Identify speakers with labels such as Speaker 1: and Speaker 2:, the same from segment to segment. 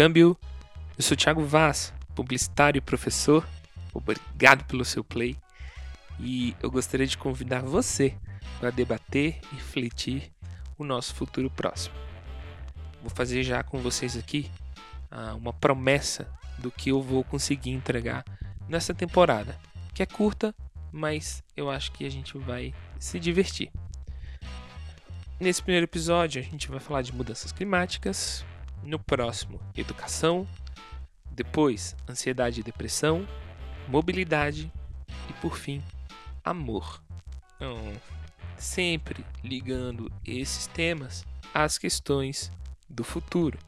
Speaker 1: Câmbio, eu sou Thiago Vaz, publicitário e professor. Obrigado pelo seu play. E eu gostaria de convidar você para debater e refletir o nosso futuro próximo. Vou fazer já com vocês aqui ah, uma promessa do que eu vou conseguir entregar nessa temporada, que é curta, mas eu acho que a gente vai se divertir. Nesse primeiro episódio, a gente vai falar de mudanças climáticas, no próximo, educação, depois, ansiedade e depressão, mobilidade e, por fim, amor. Então, sempre ligando esses temas às questões do futuro.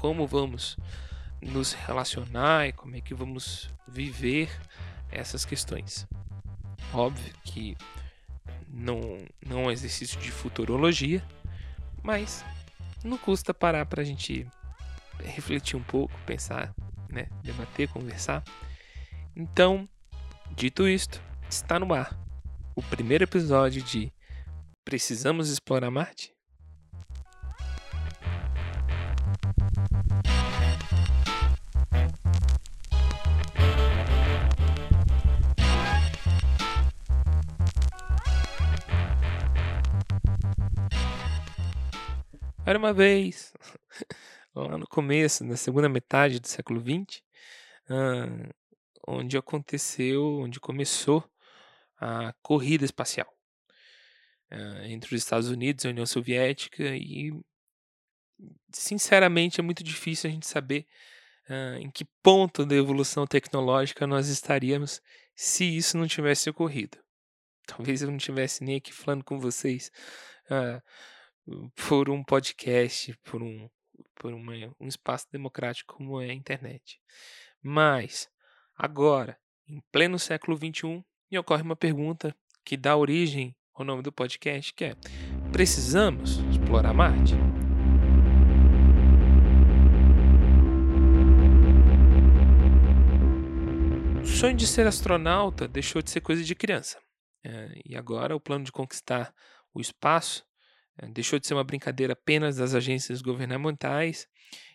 Speaker 1: Como vamos nos relacionar e como é que vamos viver essas questões. Óbvio que não, não é um exercício de futurologia, mas não custa parar para a gente refletir um pouco, pensar, né, debater, conversar. Então, dito isto, está no ar o primeiro episódio de Precisamos Explorar Marte? Era uma vez, lá no começo, na segunda metade do século XX, onde aconteceu, onde começou a corrida espacial entre os Estados Unidos e a União Soviética e sinceramente é muito difícil a gente saber em que ponto da evolução tecnológica nós estaríamos se isso não tivesse ocorrido. Talvez eu não estivesse nem aqui falando com vocês por um podcast, por um, por uma, um espaço democrático como é a internet. Mas, agora, em pleno século XXI, me ocorre uma pergunta que dá origem ao nome do podcast, que é: precisamos explorar Marte? O sonho de ser astronauta deixou de ser coisa de criança. É, e agora o plano de conquistar o espaço deixou de ser uma brincadeira apenas das agências governamentais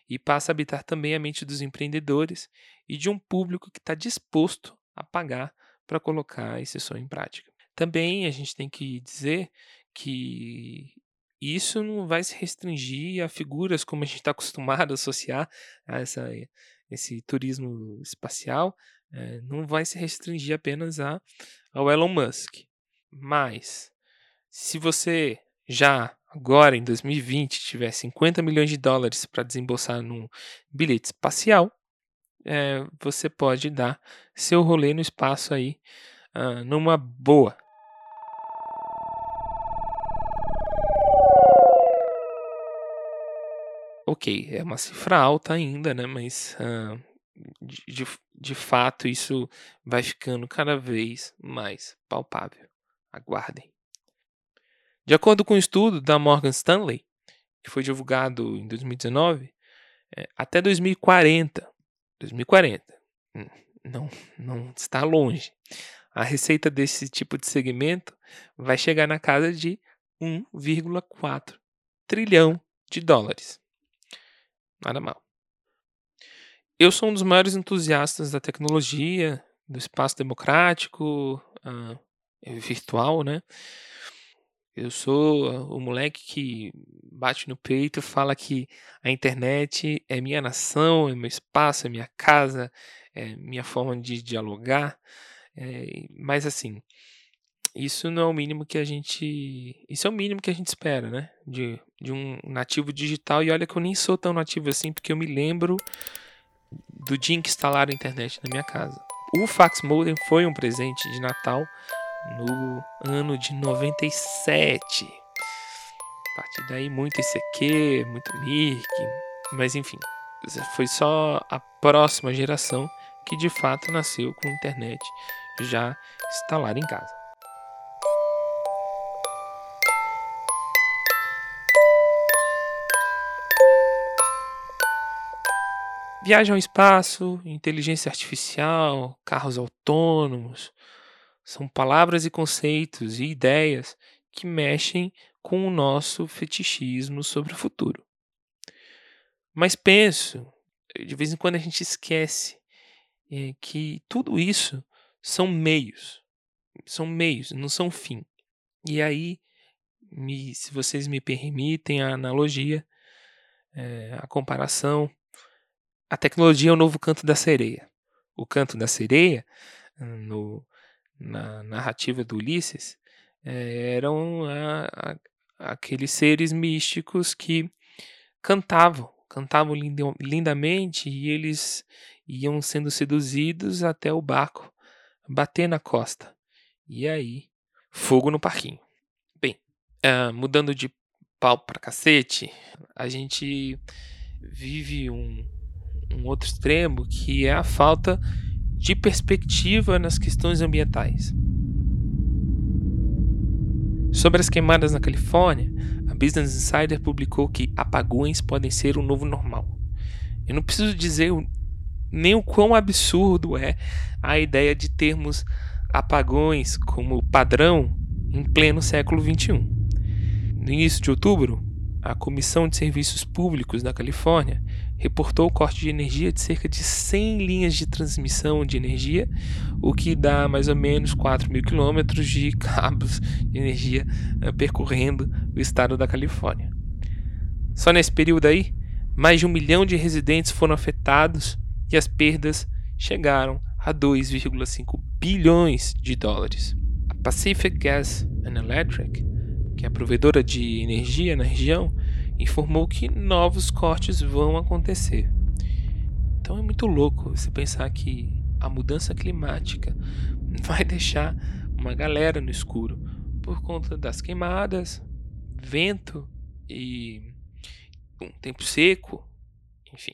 Speaker 1: e passa a habitar também a mente dos empreendedores e de um público que está disposto a pagar para colocar esse sonho em prática. Também a gente tem que dizer que isso não vai se restringir a figuras como a gente está acostumado a associar a essa, esse turismo espacial, é, não vai se restringir apenas a, ao Elon Musk. Mas, se você já agora em 2020 tiver 50 milhões de dólares para desembolsar num bilhete espacial, é, você pode dar seu rolê no espaço aí uh, numa boa. Ok, é uma cifra alta ainda, né? Mas uh, de, de fato isso vai ficando cada vez mais palpável. Aguardem. De acordo com um estudo da Morgan Stanley, que foi divulgado em 2019, é, até 2040, 2040, hum, não, não está longe, a receita desse tipo de segmento vai chegar na casa de 1,4 trilhão de dólares. Nada mal. Eu sou um dos maiores entusiastas da tecnologia, do espaço democrático, uh, virtual, né? Eu sou o moleque que bate no peito e fala que a internet é minha nação, é meu espaço, é minha casa, é minha forma de dialogar. É, mas assim, isso não é o mínimo que a gente. Isso é o mínimo que a gente espera, né? De, de um nativo digital. E olha que eu nem sou tão nativo assim, porque eu me lembro do dia em que instalaram a internet na minha casa. O fax modem foi um presente de Natal no ano de 97. A partir daí, muito ICQ, muito Mirk, mas enfim, foi só a próxima geração que de fato nasceu com internet já instalada em casa. Viagem ao espaço, inteligência artificial, carros autônomos, são palavras e conceitos e ideias que mexem com o nosso fetichismo sobre o futuro. Mas penso de vez em quando a gente esquece é, que tudo isso são meios, são meios, não são fim. E aí, me, se vocês me permitem a analogia, é, a comparação, a tecnologia é o novo canto da sereia. O canto da sereia, no, na narrativa do Ulisses, é, eram a, a, aqueles seres místicos que cantavam, cantavam lindamente e eles iam sendo seduzidos até o barco bater na costa. E aí, fogo no parquinho. Bem, uh, mudando de pau pra cacete, a gente vive um, um outro extremo que é a falta de perspectiva nas questões ambientais. Sobre as queimadas na Califórnia, a Business Insider publicou que apagões podem ser o novo normal. Eu não preciso dizer nem o quão absurdo é a ideia de termos apagões como padrão em pleno século XXI. No início de outubro, a Comissão de Serviços Públicos da Califórnia reportou o corte de energia de cerca de 100 linhas de transmissão de energia, o que dá mais ou menos 4 mil quilômetros de cabos de energia eh, percorrendo o estado da Califórnia. Só nesse período aí, mais de um milhão de residentes foram afetados e as perdas chegaram a 2,5 bilhões de dólares. A Pacific Gas and Electric, que é a provedora de energia na região, informou que novos cortes vão acontecer. Então é muito louco você pensar que a mudança climática vai deixar uma galera no escuro por conta das queimadas, vento e um tempo seco, enfim.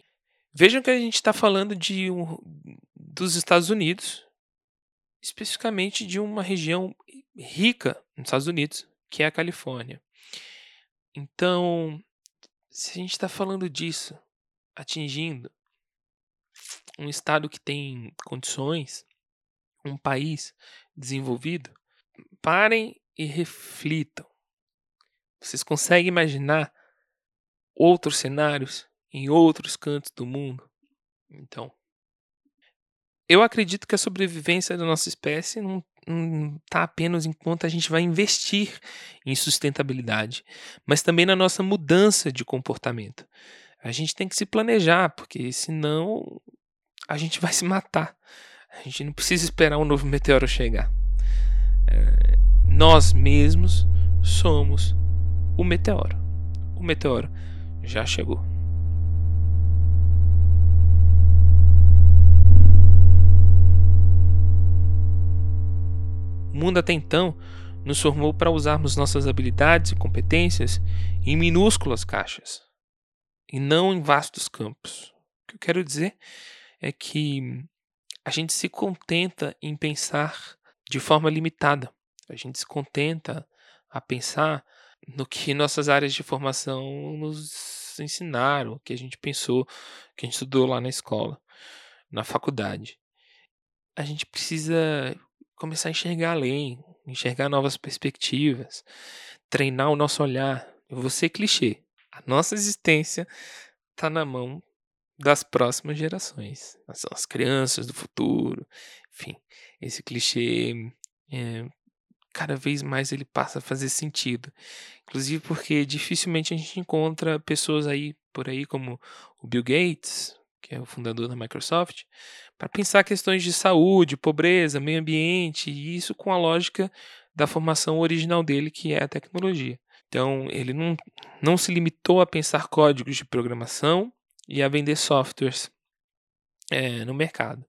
Speaker 1: Vejam que a gente está falando de um, dos Estados Unidos, especificamente de uma região rica nos Estados Unidos, que é a Califórnia. Então, se a gente está falando disso, atingindo um estado que tem condições, um país desenvolvido, parem e reflitam. Vocês conseguem imaginar outros cenários em outros cantos do mundo? Então, eu acredito que a sobrevivência da nossa espécie não está apenas enquanto a gente vai investir em sustentabilidade, mas também na nossa mudança de comportamento. A gente tem que se planejar, porque senão a gente vai se matar. A gente não precisa esperar um novo meteoro chegar. É, nós mesmos somos o meteoro. O meteoro já chegou. Mundo até então nos formou para usarmos nossas habilidades e competências em minúsculas caixas e não em vastos campos. O que eu quero dizer é que a gente se contenta em pensar de forma limitada. A gente se contenta a pensar no que nossas áreas de formação nos ensinaram, que a gente pensou, que a gente estudou lá na escola, na faculdade. A gente precisa começar a enxergar além, enxergar novas perspectivas, treinar o nosso olhar. Eu vou ser clichê. A nossa existência está na mão das próximas gerações. São as crianças do futuro. Enfim, esse clichê é, cada vez mais ele passa a fazer sentido. Inclusive porque dificilmente a gente encontra pessoas aí por aí como o Bill Gates, que é o fundador da Microsoft, para pensar questões de saúde, pobreza, meio ambiente, e isso com a lógica da formação original dele, que é a tecnologia. Então, ele não, não se limitou a pensar códigos de programação e a vender softwares é, no mercado.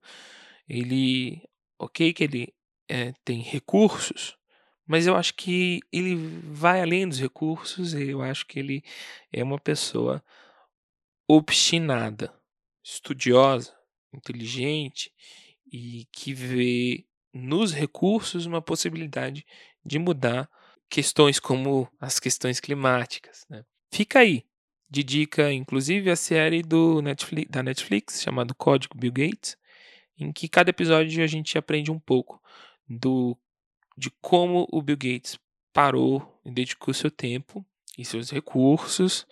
Speaker 1: Ele, ok, que ele é, tem recursos, mas eu acho que ele vai além dos recursos, eu acho que ele é uma pessoa obstinada, estudiosa, inteligente e que vê nos recursos uma possibilidade de mudar questões como as questões climáticas. Né? Fica aí de dica, inclusive, a série do Netflix, da Netflix chamada Código Bill Gates, em que cada episódio a gente aprende um pouco do de como o Bill Gates parou e dedicou seu tempo e seus recursos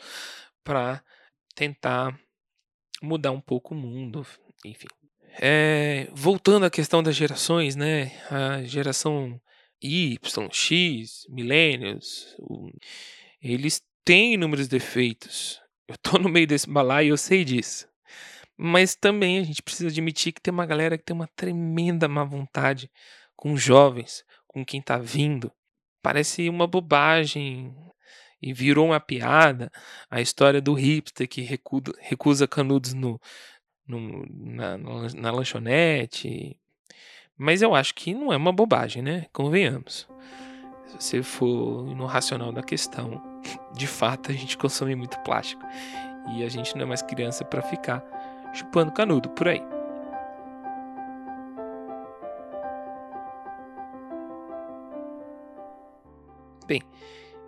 Speaker 1: para tentar mudar um pouco o mundo, enfim. É, voltando à questão das gerações, né? A geração Y, X, Millennials, eles têm inúmeros defeitos. Eu tô no meio desse balaio e eu sei disso. Mas também a gente precisa admitir que tem uma galera que tem uma tremenda má vontade com jovens, com quem tá vindo. Parece uma bobagem e virou uma piada a história do hipster que recusa canudos no, no na, na lanchonete. Mas eu acho que não é uma bobagem, né? Convenhamos. Se você for no racional da questão, de fato a gente consome muito plástico. E a gente não é mais criança para ficar chupando canudo por aí. Bem,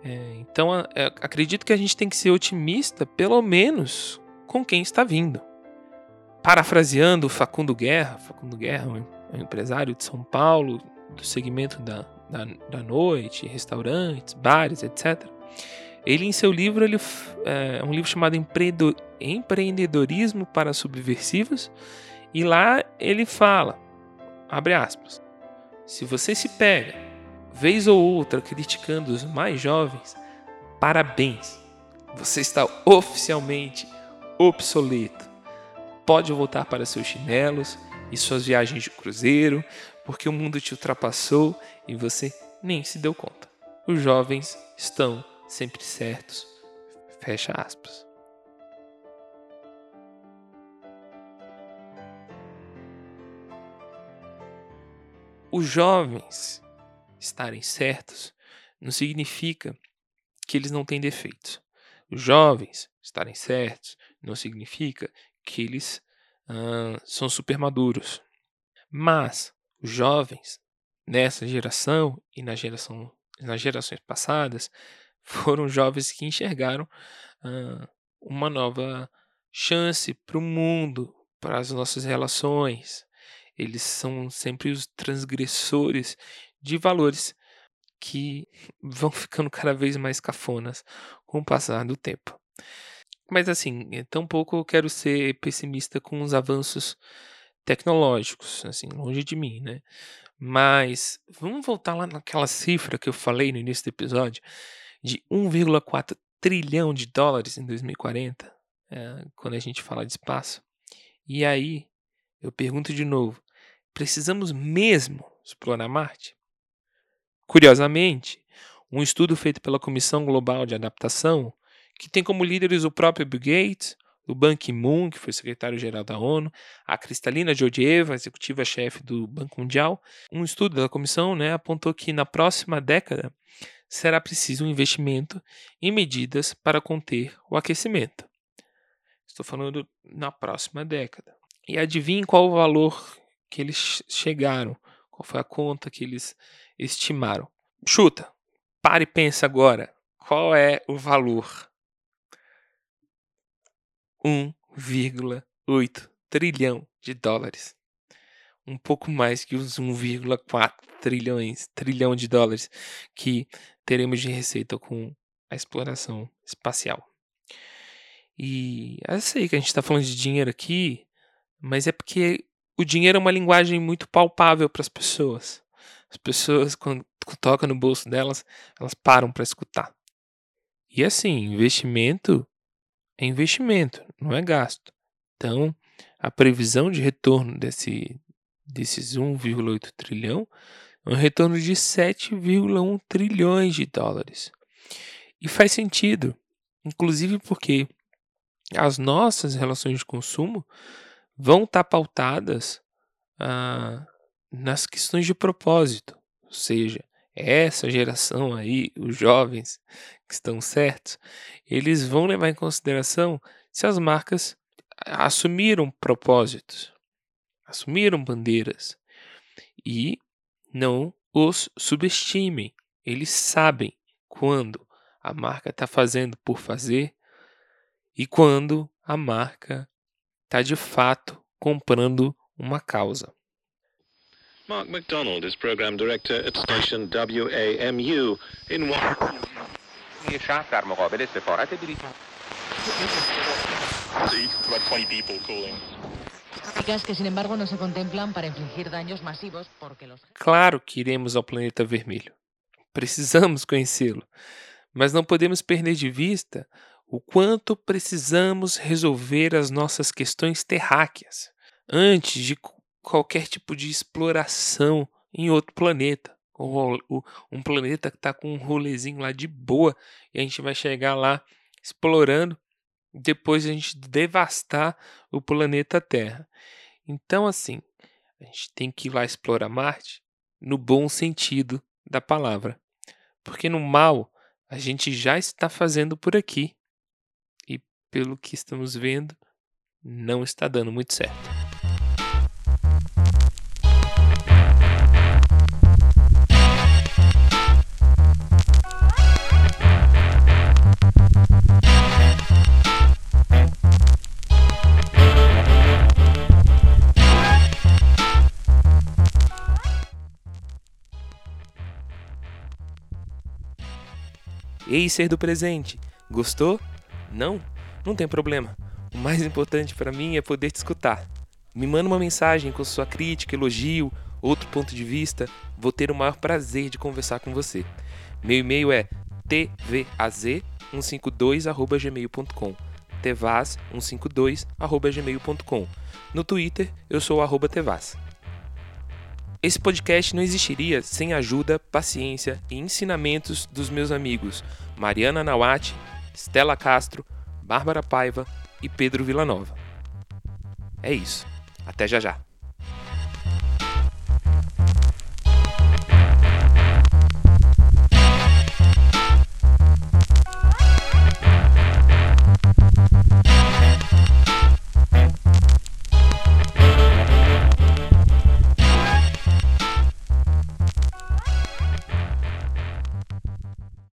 Speaker 1: é, então é, acredito que a gente tem que ser otimista, pelo menos com quem está vindo. Parafraseando Facundo Guerra, Facundo Guerra é um empresário de São Paulo, do segmento da, da, da noite, restaurantes, bares, etc. Ele, em seu livro, ele, é um livro chamado Empreendedorismo para Subversivos, e lá ele fala, abre aspas, se você se pega, vez ou outra, criticando os mais jovens, parabéns, você está oficialmente obsoleto. Pode voltar para seus chinelos e suas viagens de cruzeiro, porque o mundo te ultrapassou e você nem se deu conta. Os jovens estão sempre certos. Fecha aspas. Os jovens estarem certos não significa que eles não têm defeitos. Os jovens estarem certos não significa que eles uh, são super maduros. Mas os jovens nessa geração e na geração, nas gerações passadas foram jovens que enxergaram uh, uma nova chance para o mundo, para as nossas relações. Eles são sempre os transgressores de valores que vão ficando cada vez mais cafonas com o passar do tempo. Mas assim, tampouco eu quero ser pessimista com os avanços tecnológicos, assim, longe de mim, né? Mas vamos voltar lá naquela cifra que eu falei no início do episódio, de 1,4 trilhão de dólares em 2040, é, quando a gente fala de espaço. E aí, eu pergunto de novo: precisamos mesmo explorar Marte? Curiosamente, um estudo feito pela Comissão Global de Adaptação, que tem como líderes o próprio Bill Gates, o Ban Ki-moon, que foi secretário-geral da ONU, a Cristalina Georgieva, executiva-chefe do Banco Mundial, um estudo da comissão né, apontou que na próxima década será preciso um investimento em medidas para conter o aquecimento. Estou falando na próxima década. E adivinhe qual o valor que eles chegaram, qual foi a conta que eles estimaram. Chuta, pare e pensa agora. Qual é o valor? 1,8 trilhão de dólares um pouco mais que os 1,4 trilhões, trilhão de dólares que teremos de receita com a exploração espacial. E eu sei que a gente está falando de dinheiro aqui, mas é porque o dinheiro é uma linguagem muito palpável para as pessoas. As pessoas, quando toca no bolso delas, elas param para escutar. E assim, investimento é investimento, não é gasto. Então, a previsão de retorno desse, desses 1,8 trilhão é um retorno de 7,1 trilhões de dólares. E faz sentido, inclusive porque as nossas relações de consumo vão estar pautadas ah, nas questões de propósito, ou seja, essa geração aí, os jovens que estão certos, eles vão levar em consideração se as marcas assumiram propósitos, assumiram bandeiras e não os subestimem. Eles sabem quando a marca está fazendo por fazer e quando a marca está de fato comprando uma causa. Mark MacDonald is program director at station WAMU in Washington.
Speaker 2: about 20 people cooling.
Speaker 3: que sin embargo no se contemplan para infligir daños masivos porque los
Speaker 1: Claro que iremos ao planeta vermelho. Precisamos conhecê-lo, mas não podemos perder de vista o quanto precisamos resolver as nossas questões terráqueas antes de qualquer tipo de exploração em outro planeta. Um planeta que está com um rolezinho lá de boa e a gente vai chegar lá explorando, depois a gente devastar o planeta Terra. Então, assim, a gente tem que ir lá explorar Marte no bom sentido da palavra. Porque no mal a gente já está fazendo por aqui. E pelo que estamos vendo, não está dando muito certo. Ei, ser do presente, gostou? Não? Não tem problema. O mais importante para mim é poder te escutar. Me manda uma mensagem com sua crítica, elogio, outro ponto de vista. Vou ter o maior prazer de conversar com você. Meu e-mail é tvaz152@gmail.com. tvaz152@gmail.com. No Twitter, eu sou o tevaz. Esse podcast não existiria sem ajuda, paciência e ensinamentos dos meus amigos Mariana Nawati, Stella Castro, Bárbara Paiva e Pedro Villanova. É isso. Até já já.